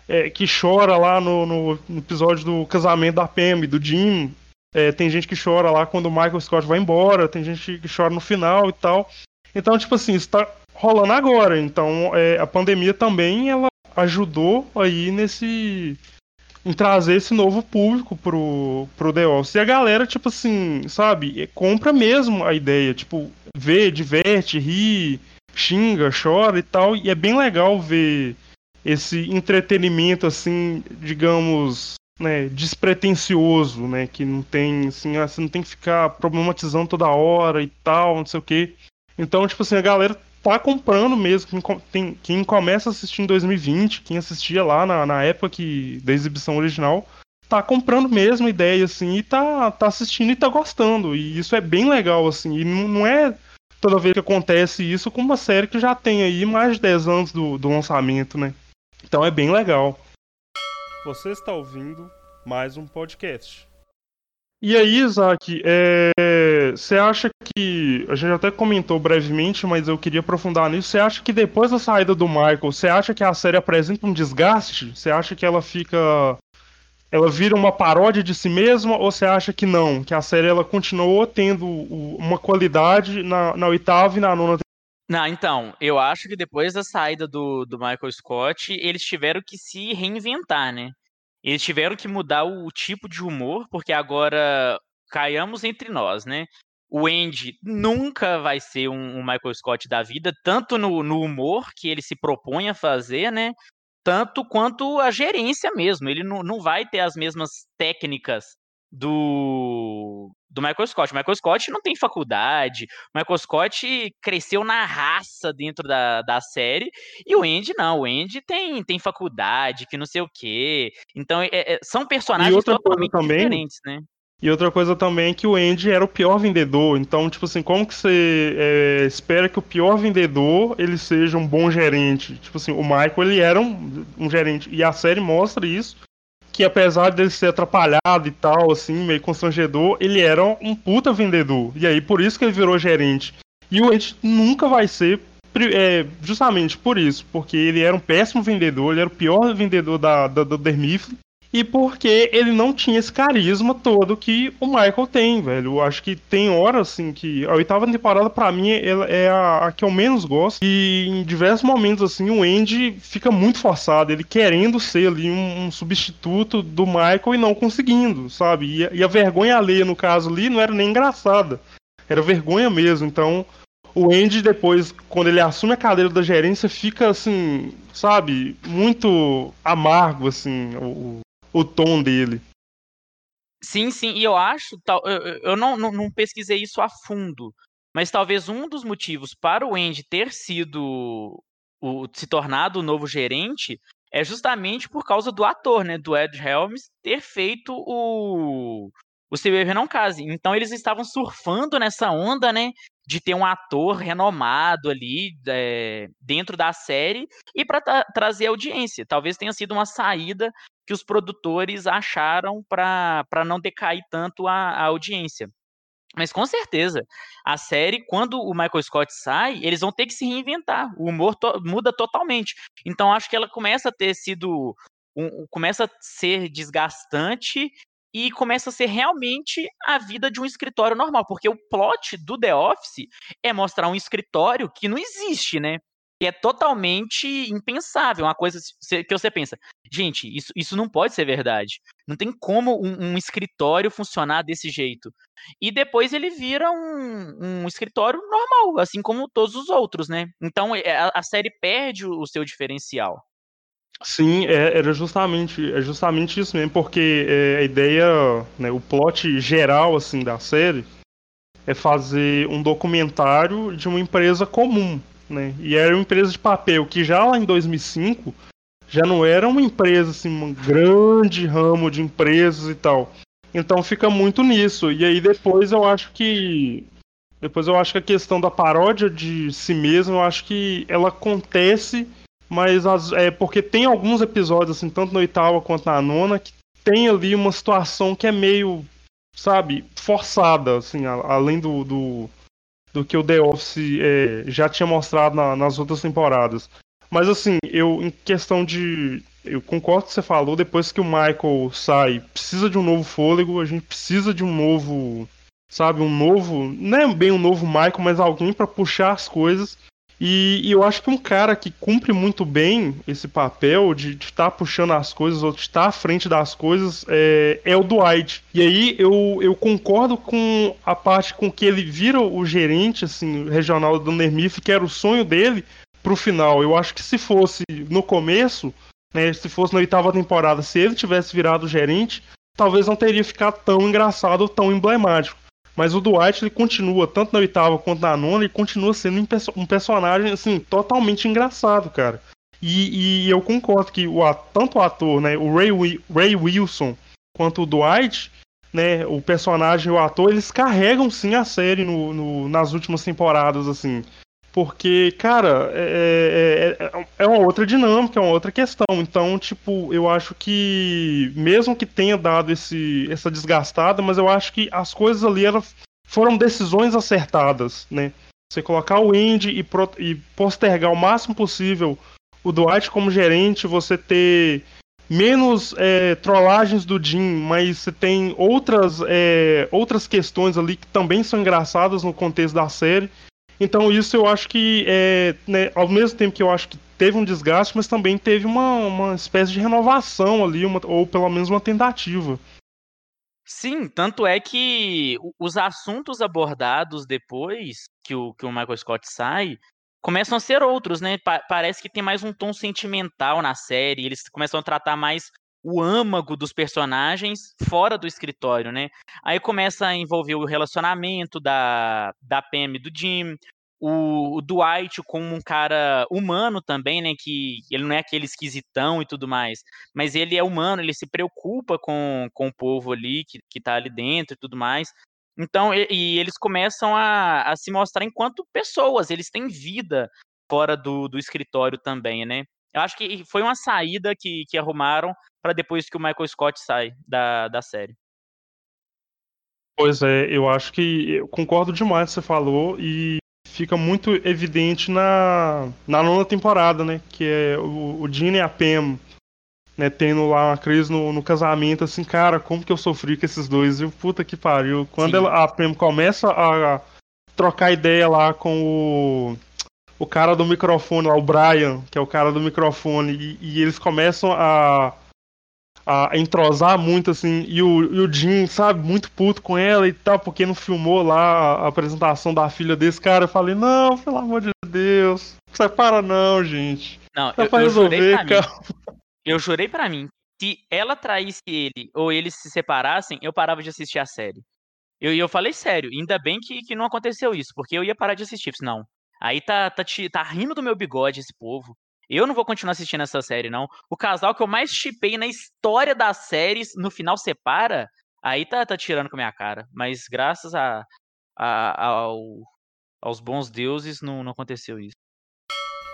é, que chora lá no, no, episódio do casamento da Pam, do Jim, é, tem gente que chora lá quando o Michael Scott vai embora, tem gente que chora no final e tal. Então, tipo assim, isso tá rolando agora. Então, é, a pandemia também, ela ajudou aí nesse em trazer esse novo público pro, pro The Office. E a galera, tipo assim, sabe, é, compra mesmo a ideia, tipo, vê, diverte, ri, xinga, chora e tal, e é bem legal ver esse entretenimento, assim, digamos, né, despretensioso, né, que não tem, assim, ah, você não tem que ficar problematizando toda hora e tal, não sei o quê. Então, tipo assim, a galera tá comprando mesmo. Quem, tem, quem começa a assistir em 2020, quem assistia lá na, na época que, da exibição original, tá comprando mesmo a ideia, assim, e tá, tá assistindo e tá gostando. E isso é bem legal, assim. E não, não é toda vez que acontece isso com uma série que já tem aí mais de 10 anos do, do lançamento, né? Então é bem legal. Você está ouvindo mais um podcast. E aí, Isaac, é, você acha que. A gente até comentou brevemente, mas eu queria aprofundar nisso. Você acha que depois da saída do Michael, você acha que a série apresenta um desgaste? Você acha que ela fica. Ela vira uma paródia de si mesma? Ou você acha que não? Que a série ela continuou tendo uma qualidade na, na oitava e na nona não, então, eu acho que depois da saída do, do Michael Scott, eles tiveram que se reinventar, né? Eles tiveram que mudar o tipo de humor, porque agora caiamos entre nós, né? O Andy nunca vai ser um, um Michael Scott da vida, tanto no, no, humor que ele se propõe a fazer, né? Tanto quanto a gerência mesmo. Ele não, não vai ter as mesmas técnicas do, do Michael Scott. O Michael Scott não tem faculdade, o Michael Scott cresceu na raça dentro da, da série, e o Andy não, o Andy tem, tem faculdade, que não sei o quê. Então, é, é, são personagens totalmente também, diferentes, né? E outra coisa também é que o Andy era o pior vendedor. Então, tipo assim, como que você é, espera que o pior vendedor ele seja um bom gerente? Tipo assim, o Michael ele era um, um gerente. E a série mostra isso que apesar dele ser atrapalhado e tal, assim, meio constrangedor, ele era um puta vendedor. E aí, por isso que ele virou gerente. E o Ed nunca vai ser é, justamente por isso, porque ele era um péssimo vendedor, ele era o pior vendedor da, da, da Dermifle, e porque ele não tinha esse carisma todo que o Michael tem, velho. Eu acho que tem horas, assim, que a oitava temporada, para mim, é a, a, que eu menos gosto. E em diversos momentos, assim, o Andy fica muito forçado, ele querendo ser ali um, um substituto do Michael e não conseguindo, sabe? E, e a vergonha alheia, no caso ali, não era nem engraçada. Era vergonha mesmo. Então, o Andy depois, quando ele assume a cadeira da gerência, fica assim, sabe, muito amargo, assim, o, o tom dele. Sim, sim, e eu acho, eu, não, não, não pesquisei isso a fundo, mas talvez um dos motivos para o Andy ter sido o, se tornado o novo gerente é justamente por causa do ator, né, do Ed Helms ter feito o o Se Beber Não Case. Então eles estavam surfando nessa onda, né, de ter um ator renomado ali é, dentro da série e para tra trazer audiência. Talvez tenha sido uma saída que os produtores acharam para não decair tanto a, a audiência. Mas com certeza, a série, quando o Michael Scott sai, eles vão ter que se reinventar. O humor to muda totalmente. Então acho que ela começa a ter sido. Um, começa a ser desgastante e começa a ser realmente a vida de um escritório normal. Porque o plot do The Office é mostrar um escritório que não existe, né? Que é totalmente impensável. Uma coisa que você pensa, gente, isso, isso não pode ser verdade. Não tem como um, um escritório funcionar desse jeito. E depois ele vira um, um, escritório normal, assim como todos os outros, né? Então é, a, a série perde o, o seu diferencial. Sim, é, era justamente, é justamente isso mesmo, porque é, a ideia, né, o plot geral assim da série é fazer um documentário de uma empresa comum, né? E era uma empresa de papel que já lá em 2005 já não era uma empresa assim, um grande ramo de empresas e tal. Então fica muito nisso. E aí depois eu acho que depois eu acho que a questão da paródia de si mesmo, eu acho que ela acontece, mas as, é porque tem alguns episódios assim, tanto na oitava quanto na nona, que tem ali uma situação que é meio, sabe, forçada, assim, a, além do, do do que o The Office é, já tinha mostrado na, nas outras temporadas. Mas assim, eu em questão de. Eu concordo com o que você falou, depois que o Michael sai, precisa de um novo fôlego, a gente precisa de um novo. Sabe, um novo. Não é bem um novo Michael, mas alguém para puxar as coisas. E, e, eu acho que um cara que cumpre muito bem esse papel de estar tá puxando as coisas ou de estar tá à frente das coisas é, é, o Dwight. E aí eu, eu concordo com a parte com que ele vira o gerente assim, regional do Nermif, que era o sonho dele pro final. Eu acho que se fosse no começo, né, se fosse na oitava temporada, se ele tivesse virado gerente, talvez não teria ficado tão engraçado ou tão emblemático. Mas o Dwight ele continua, tanto na oitava quanto na nona, ele continua sendo um, perso um personagem assim, totalmente engraçado, cara. E, e eu concordo que o, tanto o ator, né, o Ray, Ray Wilson, quanto o Dwight, né, o personagem e o ator, eles carregam sim a série no, no nas últimas temporadas, assim. Porque, cara, é, é, é, é uma outra dinâmica, é uma outra questão. Então, tipo, eu acho que, mesmo que tenha dado esse, essa desgastada, mas eu acho que as coisas ali elas foram decisões acertadas, né? Você colocar o Indy e, pro, e postergar o máximo possível o Dwight como gerente, você ter menos é, trollagens do Jim, mas você tem outras, é, outras questões ali que também são engraçadas no contexto da série. Então isso eu acho que, é, né, ao mesmo tempo que eu acho que teve um desgaste, mas também teve uma, uma espécie de renovação ali, uma, ou pelo menos uma tentativa. Sim, tanto é que os assuntos abordados depois que o, que o Michael Scott sai começam a ser outros, né? Pa parece que tem mais um tom sentimental na série, eles começam a tratar mais o âmago dos personagens fora do escritório, né? Aí começa a envolver o relacionamento da, da Pam e do Jim, o, o, Dwight como um cara humano também, né? Que ele não é aquele esquisitão e tudo mais, mas ele é humano, ele se preocupa com, com o povo ali que, que tá ali dentro e tudo mais. Então, e, e eles começam a, a se mostrar enquanto pessoas, eles têm vida fora do, do escritório também, né? Eu acho que foi uma saída que, que arrumaram para depois que o Michael Scott sai da, da série. Pois é, eu acho que eu concordo demais com o que você falou e fica muito evidente na, na nona temporada, né? Que é o, o Gene e a Pam, né? Tendo lá uma crise no, no casamento, assim, cara, como que eu sofri com esses dois, viu? Puta que pariu. Quando ela, a Pam começa a trocar ideia lá com o o cara do microfone lá, o Brian, que é o cara do microfone, e, e eles começam a, a entrosar muito, assim, e o, e o Jim, sabe, muito puto com ela e tal, porque não filmou lá a apresentação da filha desse cara. Eu falei, não, pelo amor de Deus, separa não, gente. Não, eu, pra eu resolver, jurei pra mim. Eu jurei pra mim, se ela traísse ele ou eles se separassem, eu parava de assistir a série. E eu, eu falei sério, ainda bem que, que não aconteceu isso, porque eu ia parar de assistir, não. Aí tá, tá, tá rindo do meu bigode esse povo. Eu não vou continuar assistindo essa série, não. O casal que eu mais chipei na história das séries, no final separa, aí tá, tá tirando com a minha cara. Mas graças a, a ao, aos bons deuses não, não aconteceu isso.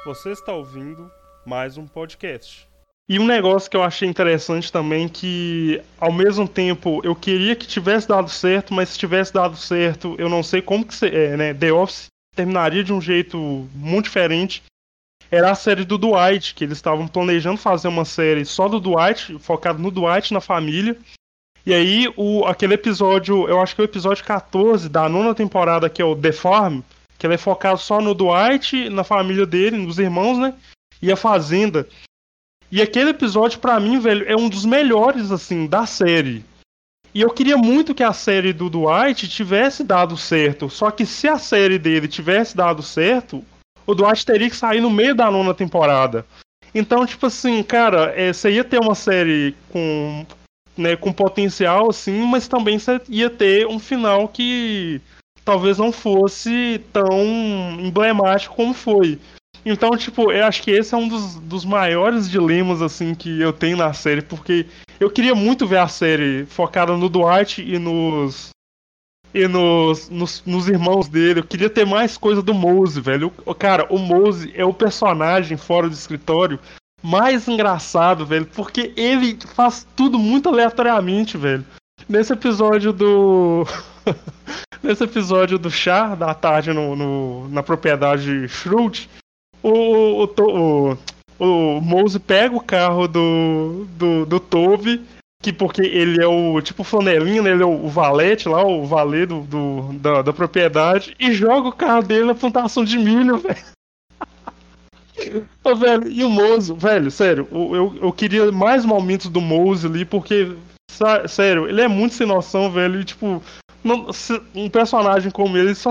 Você está ouvindo mais um podcast. E um negócio que eu achei interessante também, que ao mesmo tempo eu queria que tivesse dado certo, mas se tivesse dado certo, eu não sei como que é, né? The Office terminaria de um jeito muito diferente. Era a série do Dwight, que eles estavam planejando fazer uma série só do Dwight, focado no Dwight, na família. E aí, o, aquele episódio, eu acho que é o episódio 14 da nona temporada, que é o The Farm, que ele é focado só no Dwight, na família dele, nos irmãos, né? E a Fazenda. E aquele episódio, para mim, velho, é um dos melhores, assim, da série. E eu queria muito que a série do Dwight tivesse dado certo. Só que se a série dele tivesse dado certo, o Dwight teria que sair no meio da nona temporada. Então, tipo assim, cara, é, você ia ter uma série com, né, com potencial, assim, mas também você ia ter um final que talvez não fosse tão emblemático como foi. Então, tipo, eu acho que esse é um dos, dos maiores dilemas, assim, que eu tenho na série, porque eu queria muito ver a série focada no Dwight e nos. E nos, nos, nos irmãos dele. Eu queria ter mais coisa do Mose, velho. O, cara, o Mose é o personagem fora do escritório mais engraçado, velho, porque ele faz tudo muito aleatoriamente, velho. Nesse episódio do. Nesse episódio do chá da tarde no, no na propriedade Schrute, o, o, o, o Mose pega o carro do, do, do Toby, que porque ele é o tipo flanelinha, né? ele é o, valete lá, o valet do, do da, da, propriedade, e joga o carro dele na plantação de milho, velho. oh, velho, e o Mose, velho, sério, eu, eu queria mais momentos do Mose ali, porque, sério, ele é muito sem noção, velho, e tipo, não, um personagem como ele só,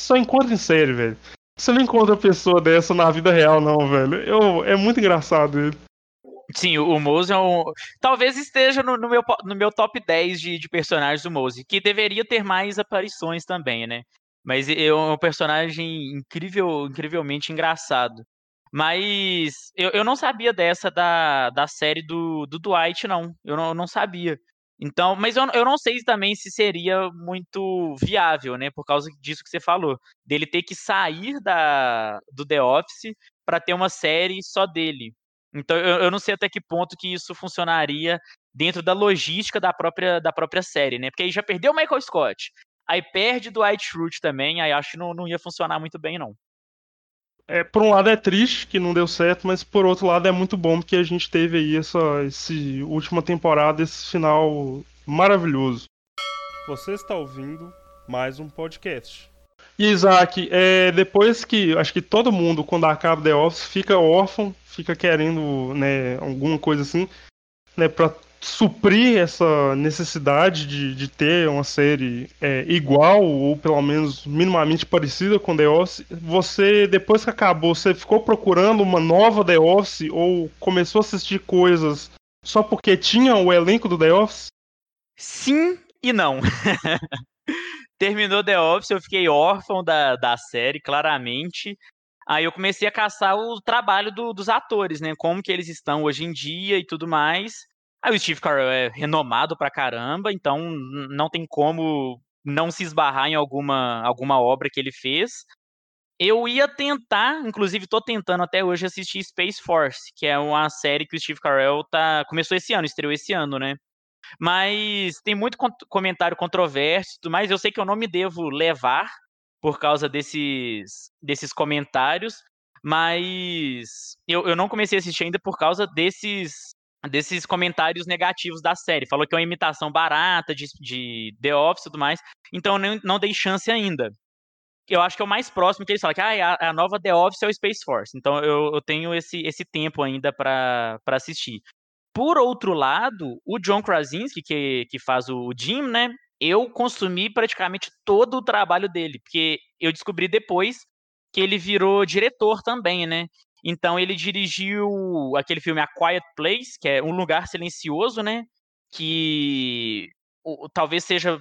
só encontra em série, velho. Você não encontra pessoa dessa na vida real, não, velho. Eu, é muito engraçado ele. Sim, o Mose é um. Talvez esteja no, no, meu, no meu top 10 de, de personagens do Mose, que deveria ter mais aparições também, né? Mas é um personagem incrível, incrivelmente engraçado. Mas eu, eu não sabia dessa da, da série do, do Dwight, não. Eu não, eu não sabia. Então, mas eu, eu não sei também se seria muito viável, né? Por causa disso que você falou. Dele ter que sair da, do The Office para ter uma série só dele. Então, eu, eu não sei até que ponto que isso funcionaria dentro da logística da própria, da própria série, né? Porque aí já perdeu o Michael Scott. Aí perde do White Fruit também, aí acho que não, não ia funcionar muito bem, não. É, por um lado é triste que não deu certo, mas por outro lado é muito bom porque a gente teve aí essa esse última temporada, esse final maravilhoso. Você está ouvindo mais um podcast. E Isaac, é, depois que acho que todo mundo quando acaba The Office fica órfão, fica querendo né, alguma coisa assim, né, para suprir essa necessidade de, de ter uma série é, igual ou pelo menos minimamente parecida com The Office, você depois que acabou, você ficou procurando uma nova The Office ou começou a assistir coisas só porque tinha o elenco do The Office? Sim e não. Terminou The Office, eu fiquei órfão da, da série, claramente. Aí eu comecei a caçar o trabalho do, dos atores, né? Como que eles estão hoje em dia e tudo mais. Aí o Steve Carell é renomado pra caramba, então não tem como não se esbarrar em alguma, alguma obra que ele fez. Eu ia tentar, inclusive tô tentando até hoje assistir Space Force, que é uma série que o Steve Carell tá começou esse ano, estreou esse ano, né? Mas tem muito comentário controverso, mas eu sei que eu não me devo levar por causa desses desses comentários, mas eu, eu não comecei a assistir ainda por causa desses desses comentários negativos da série. Falou que é uma imitação barata de, de The Office e tudo mais. Então não, não dei chance ainda. Eu acho que é o mais próximo que eles falam, que ah, a, a nova The Office é o Space Force. Então eu, eu tenho esse, esse tempo ainda para assistir. Por outro lado, o John Krasinski, que, que faz o Jim, né? Eu consumi praticamente todo o trabalho dele, porque eu descobri depois que ele virou diretor também, né? Então ele dirigiu aquele filme A Quiet Place, que é um lugar silencioso, né? Que o, talvez seja,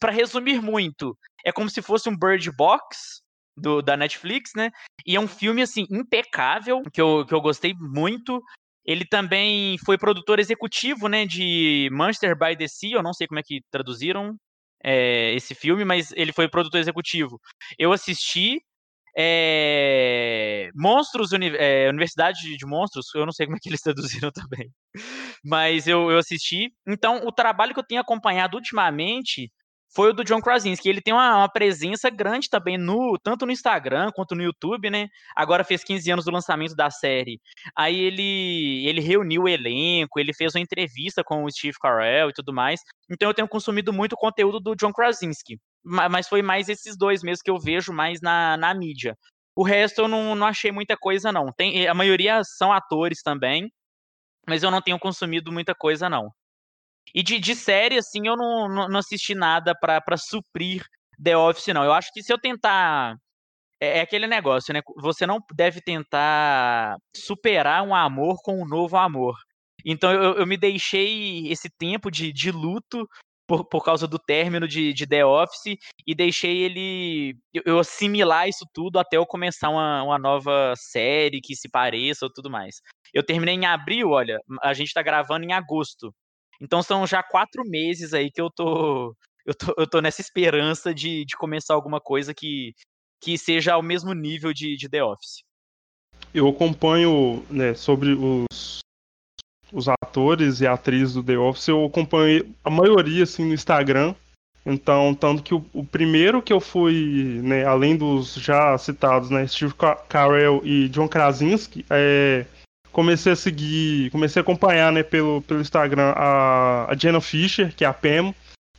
para resumir muito, é como se fosse um Bird Box do, da Netflix, né? E é um filme assim impecável que eu, que eu gostei muito. Ele também foi produtor executivo, né, de Manchester by the Sea. Eu não sei como é que traduziram é, esse filme, mas ele foi produtor executivo. Eu assisti, é, Monstros, é, Universidade de Monstros, eu não sei como é que eles traduziram também. Mas eu, eu assisti. Então, o trabalho que eu tenho acompanhado ultimamente foi o do John Krasinski. Ele tem uma, uma, presença grande também, no tanto no Instagram quanto no YouTube, né? Agora fez 15 anos do lançamento da série. Aí ele, ele reuniu o elenco, ele fez uma entrevista com o Steve Carell e tudo mais. Então eu tenho consumido muito conteúdo do John Krasinski. Mas foi mais esses dois mesmo que eu vejo mais na, na mídia. O resto eu não, não achei muita coisa, não. Tem, a maioria são atores também, mas eu não tenho consumido muita coisa, não. E de, de série, assim, eu não, não, assisti nada para suprir The Office, não. Eu acho que se eu tentar. É, é, aquele negócio, né? Você não deve tentar superar um amor com um novo amor. Então eu, eu me deixei esse tempo de, de luto por, por causa do término de, de The Office e deixei ele. Eu, eu assimilar isso tudo até eu começar uma, uma nova série que se pareça ou tudo mais. Eu terminei em abril, olha, a gente tá gravando em agosto. Então são já quatro meses aí que eu tô, eu tô, eu tô nessa esperança de, de começar alguma coisa que, que seja ao mesmo nível de, de The Office. Eu acompanho né, sobre os, os atores e atrizes do The Office, eu acompanho a maioria assim, no Instagram. Então, tanto que o, o primeiro que eu fui, né, além dos já citados, né, Steve Carell e John Krasinski, é, comecei a seguir, comecei a acompanhar, né, pelo, pelo Instagram a, a Jenna Fischer, que é a Pam,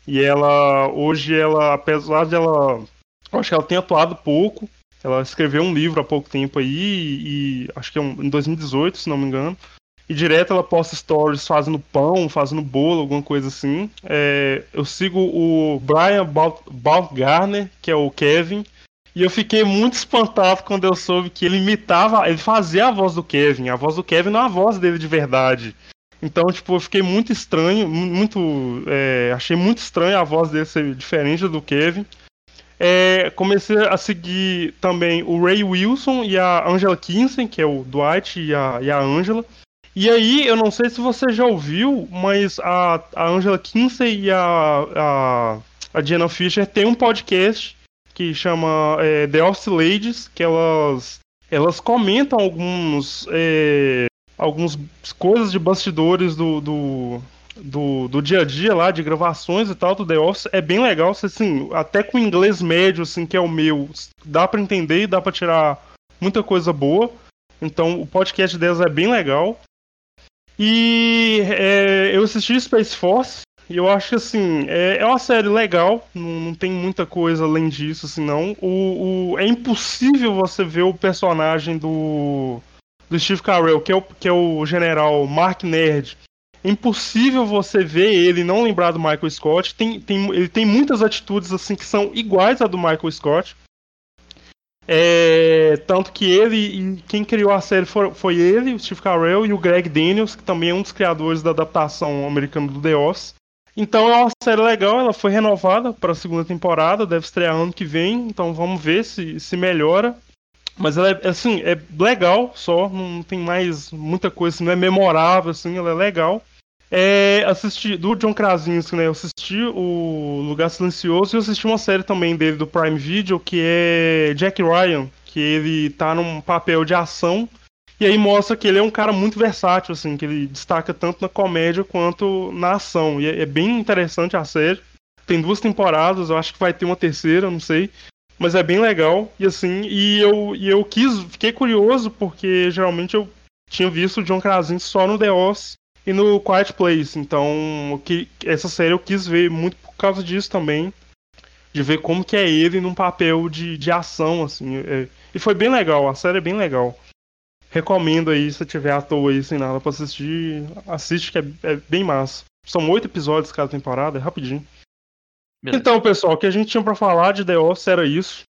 e ela, hoje ela, apesar de ela, acho que ela tem atuado pouco, ela escreveu um livro há pouco tempo aí, e, e acho que é um, em 2018, se não me engano, e direto ela posta stories fazendo pão, fazendo bolo, alguma coisa assim. É, eu sigo o Brian Baumgartner, que é o Kevin, e eu fiquei muito espantado quando eu soube que ele imitava, ele fazia a voz do Kevin. A voz do Kevin não é a voz dele de verdade. Então, tipo, eu fiquei muito estranho, muito. É, achei muito estranho a voz dele ser diferente do Kevin. É, comecei a seguir também o Ray Wilson e a Angela Kinsey, que é o Dwight e a, e a Angela. E aí, eu não sei se você já ouviu, mas a, a Angela Kinsey e a, a, a Jenna Fisher tem um podcast que chama é, The Office Ladies, que elas, elas comentam alguns, é, algumas coisas de bastidores do, do, do, do, dia a dia lá, de gravações e tal do The Office. É bem legal, assim, até com inglês médio, assim, que é o meu, dá para entender e dá para tirar muita coisa boa. Então o podcast delas é bem legal. E é, eu assisti Space Force, e eu acho que assim, é, é uma série legal, não, não, tem muita coisa além disso, assim, não. O, o, é impossível você ver o personagem do, do Steve Carell, que é, o, que é o general Mark Nerd. É impossível você ver ele não lembrar do Michael Scott. Tem, tem, ele tem muitas atitudes assim que são iguais à do Michael Scott. É, tanto que ele, quem criou a série foi, foi, ele, o Steve Carell, e o Greg Daniels, que também é um dos criadores da adaptação americana do The Office. Então é uma série legal, ela foi renovada para a segunda temporada, deve estrear ano que vem, então vamos ver se, se melhora. Mas ela é assim, é legal só, não tem mais muita coisa, não é memorável, assim, ela é legal. É, assisti do John Krasinski, né? Eu assisti o Lugar Silencioso e eu assisti uma série também dele do Prime Video que é Jack Ryan, que ele tá num papel de ação e aí mostra que ele é um cara muito versátil, assim, que ele destaca tanto na comédia quanto na ação. E é, é bem interessante a série. Tem duas temporadas, eu acho que vai ter uma terceira, não sei. Mas é bem legal. E assim, e eu, e eu quis, fiquei curioso, porque geralmente eu tinha visto o John Krasinski só no The Office e no Quiet Place. Então, que, essa série eu quis ver muito por causa disso também. De ver como que é ele num papel de, de ação, assim. É, e foi bem legal, a série é bem legal recomendo aí, se tiver à toa aí sem nada pra assistir, assiste que é, é bem massa. São oito episódios cada temporada, é rapidinho. Beleza. Então, pessoal, o que a gente tinha para falar de The Office era isso.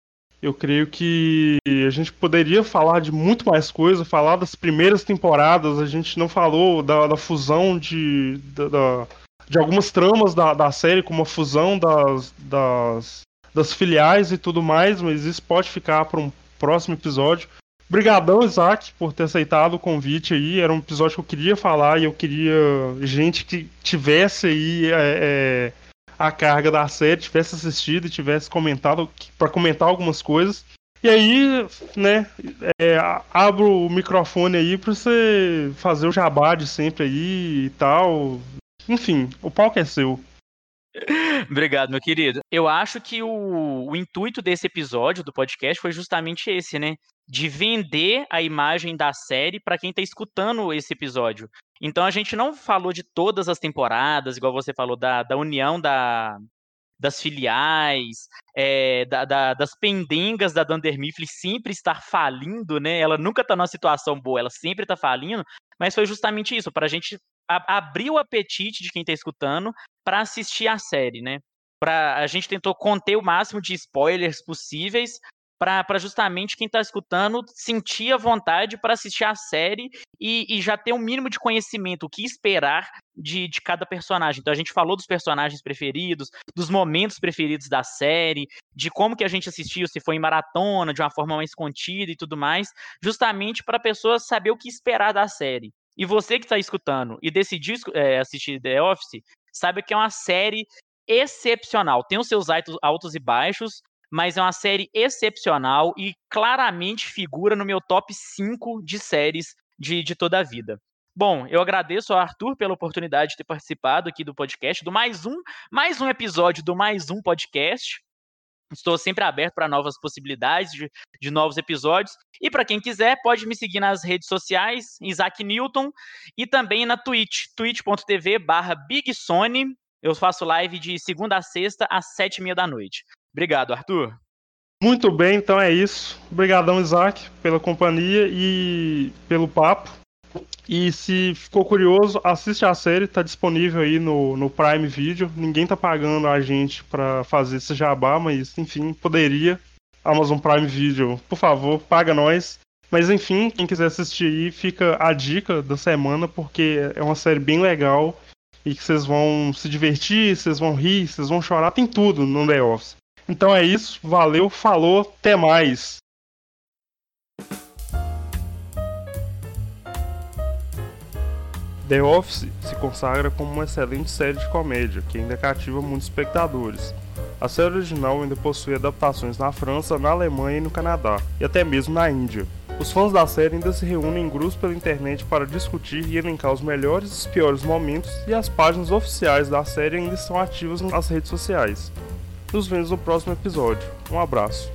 Eu creio que a gente poderia falar de muito mais coisa, falar das primeiras temporadas, a gente não falou da, da fusão de, da, da, de algumas tramas da, da série, como a fusão das, das, das filiais e tudo mais, mas isso pode ficar para um próximo episódio. Obrigadão, Isaac, por ter aceitado o convite aí. Era um episódio que eu queria falar e eu queria gente que tivesse aí é, é, a carga da série, tivesse assistido e tivesse comentado para comentar algumas coisas. E aí, né, é, abro o microfone aí pra você fazer o jabá de sempre aí e tal. Enfim, o palco é seu. Obrigado, meu querido. Eu acho que o, o, intuito desse episódio do podcast foi justamente esse, né? De vender a imagem da série para quem está escutando esse episódio. Então a gente não falou de todas as temporadas, igual você falou, da, da união da, das filiais, é, da, da, das pendengas da Dunder Mifflin sempre estar falindo, né? Ela nunca está numa situação boa, ela sempre está falindo, mas foi justamente isso, para a gente abrir o apetite de quem está escutando para assistir a série, né? Pra, a gente tentou conter o máximo de spoilers possíveis para justamente quem está escutando sentir a vontade para assistir a série e, e, já ter um mínimo de conhecimento, o que esperar de, de cada personagem. Então a gente falou dos personagens preferidos, dos momentos preferidos da série, de como que a gente assistiu, se foi em maratona, de uma forma mais contida e tudo mais, justamente para a pessoa saber o que esperar da série. E você que está escutando e decidiu é, assistir The Office, saiba que é uma série excepcional. Tem os seus altos e baixos, mas é uma série excepcional e claramente figura no meu top 5 de séries de, de toda a vida. Bom, eu agradeço ao Arthur pela oportunidade de ter participado aqui do podcast, do mais um, mais um episódio do mais um podcast. Estou sempre aberto para novas possibilidades de, de, novos episódios. E para quem quiser, pode me seguir nas redes sociais, Isaac Newton, e também na Twitch, twitch.tv barra Big Sony. Eu faço live de segunda a sexta às sete e meia da noite. Obrigado, Arthur. Muito bem, então é isso. Obrigadão, Isaac, pela companhia e pelo papo. E se ficou curioso, assiste a série, tá disponível aí no, no Prime Video. Ninguém tá pagando a gente para fazer esse jabá, mas enfim, poderia. Amazon Prime Video, por favor, paga nós. Mas enfim, quem quiser assistir aí, fica a dica da semana, porque é uma série bem legal e que vocês vão se divertir, vocês vão rir, vocês vão chorar, tem tudo no The Office. Então é isso, valeu, falou, até mais. The Office se consagra como uma excelente série de comédia que ainda cativa muitos espectadores. A série original ainda possui adaptações na França, na Alemanha e no Canadá, e até mesmo na Índia. Os fãs da série ainda se reúnem em grupos pela internet para discutir e elencar os melhores e os piores momentos, e as páginas oficiais da série ainda estão ativas nas redes sociais. Nos vemos no próximo episódio. Um abraço.